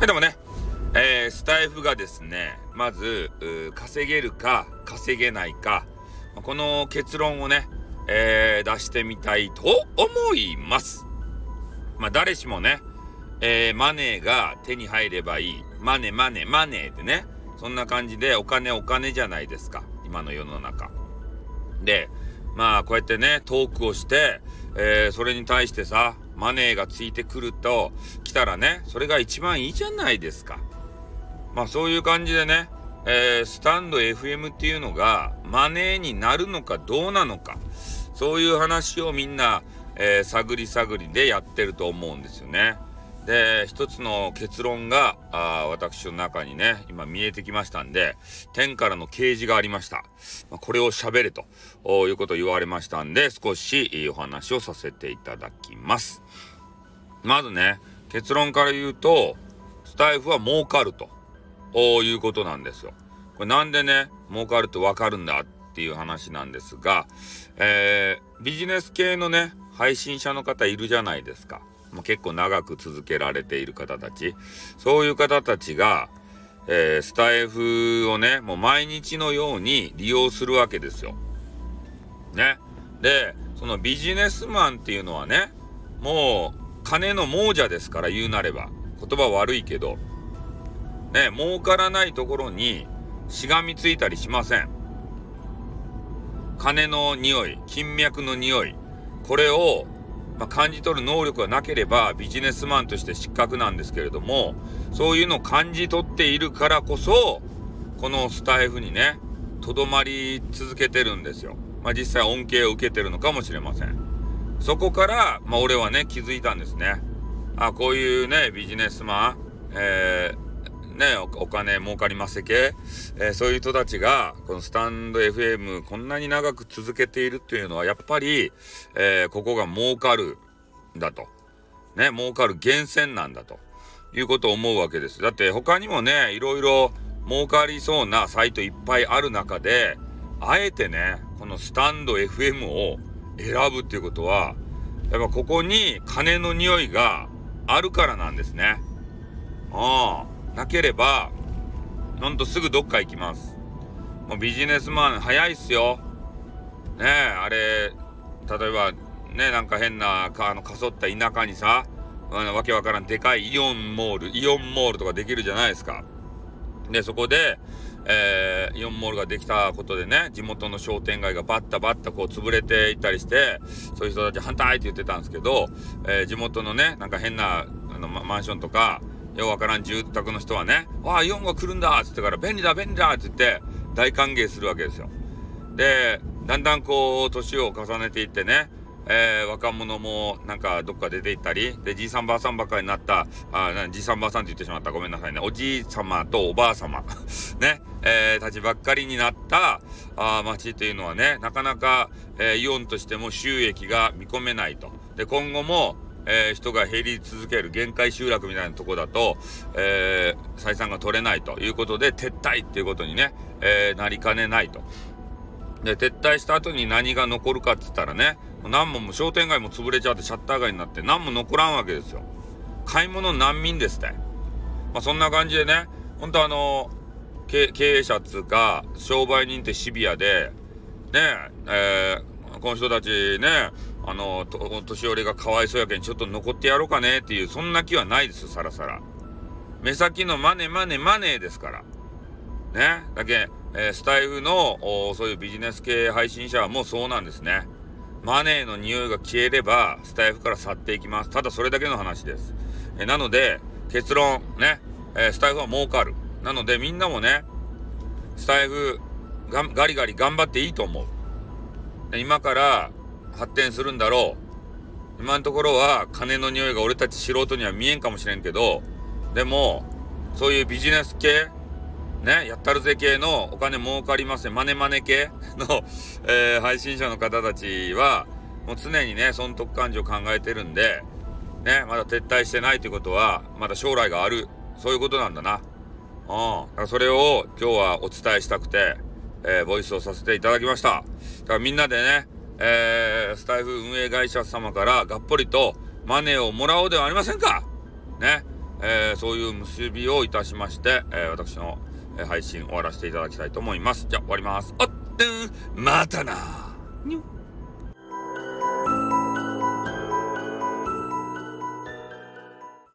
はい、でもね、えー、スタイフがですね、まず、稼げるか、稼げないか、この結論をね、えー、出してみたいと思います。まあ、誰しもね、えー、マネーが手に入ればいい。マネ、マネ、マネーってね、そんな感じでお金お金じゃないですか。今の世の中。で、まあ、こうやってね、トークをして、えー、それに対してさ、マネーがついてくると、来たらね、それが一番いいじゃないですか。まあそういう感じでね、えー、スタンド FM っていうのがマネーになるのかどうなのか、そういう話をみんな、えー、探り探りでやってると思うんですよね。で、一つの結論が、あ私の中にね、今見えてきましたんで、天からの啓示がありました。まあ、これを喋れということを言われましたんで、少しお話をさせていただきます。まずね、結論から言うと、スタイフは儲かるということなんですよ。これなんでね、儲かるとわかるんだっていう話なんですが、えー、ビジネス系のね、配信者の方いるじゃないですか。もう結構長く続けられている方たち。そういう方たちが、えー、スタイフをね、もう毎日のように利用するわけですよ。ね。で、そのビジネスマンっていうのはね、もう金の亡者ですから言うなれば。言葉悪いけど、ね、儲からないところにしがみついたりしません。金の匂い、金脈の匂い、これをまあ、感じ取る能力がなければビジネスマンとして失格なんですけれども、そういうのを感じ取っているからこそ、このスタイフにね、とどまり続けてるんですよ。まあ、実際恩恵を受けてるのかもしれません。そこから、まあ、俺はね、気づいたんですね。あ、こういうね、ビジネスマン、えーね、お金儲かりませけ、えー、そういう人たちが、このスタンド FM こんなに長く続けているっていうのは、やっぱり、えー、ここが儲かるんだと。ね、儲かる源泉なんだということを思うわけです。だって他にもね、いろいろ儲かりそうなサイトいっぱいある中で、あえてね、このスタンド FM を選ぶっていうことは、やっぱここに金の匂いがあるからなんですね。ああ。なければ、ほんとすぐどっか行きます。もうビジネスマン早いっすよ。ねえ、あれ、例えば、ね、なんか変な、あの、かそった田舎にさ、あの、わけわからんでかいイオンモール、イオンモールとかできるじゃないですか。で、そこで、えー、イオンモールができたことでね、地元の商店街がバッタバッタこう潰れていったりして、そういう人たち反対って言ってたんですけど、えー、地元のね、なんか変なあのマンションとか、ようわからん住宅の人はね、わあ、イオンが来るんだって言ってから、便利だ、便利だって言って、大歓迎するわけですよ。で、だんだんこう、年を重ねていってね、えー、若者もなんかどっか出て行ったり、で、じいさんばあさんばかりになった、あじいさんばあさんって言ってしまった。ごめんなさいね。おじい様とおばあ様、ね、えー、たちばっかりになった、あ町っていうのはね、なかなか、えー、イオンとしても収益が見込めないと。で、今後も、えー、人が減り続ける限界集落みたいなとこだと、えー、採算が取れないということで、撤退っていうことにね、えー、なりかねないと。で、撤退した後に何が残るかっつったらね、何もも商店街も潰れちゃってシャッター街になって何も残らんわけですよ。買い物難民ですって。まあ、そんな感じでね、本当あの、経営者っつうか、商売人ってシビアで、ねえ、えー、この人たちね、あの、年寄りがかわいそうやけん、ちょっと残ってやろうかねっていう、そんな気はないですさらさら。目先のマネマネマネですから。ね。だけ、えー、スタイフの、そういうビジネス系配信者はもうそうなんですね。マネーの匂いが消えれば、スタイフから去っていきます。ただそれだけの話です。えー、なので、結論、ね、えー、スタイフは儲かる。なので、みんなもね、スタイフが、ガリガリ頑張っていいと思う。今から、発展するんだろう。今のところは金の匂いが俺たち素人には見えんかもしれんけど、でも、そういうビジネス系、ね、やったるぜ系のお金儲かりません、マネマネ系の、えー、配信者の方たちは、もう常にね、損得感情考えてるんで、ね、まだ撤退してないということは、まだ将来がある。そういうことなんだな。うん。だからそれを今日はお伝えしたくて、えー、ボイスをさせていただきました。だからみんなでね、えー、スタイフ運営会社様からがっぽりとマネーをもらおうではありませんかね。えー、そういう結びをいたしまして、え、私の配信終わらせていただきたいと思います。じゃあ終わります。あってん、またな。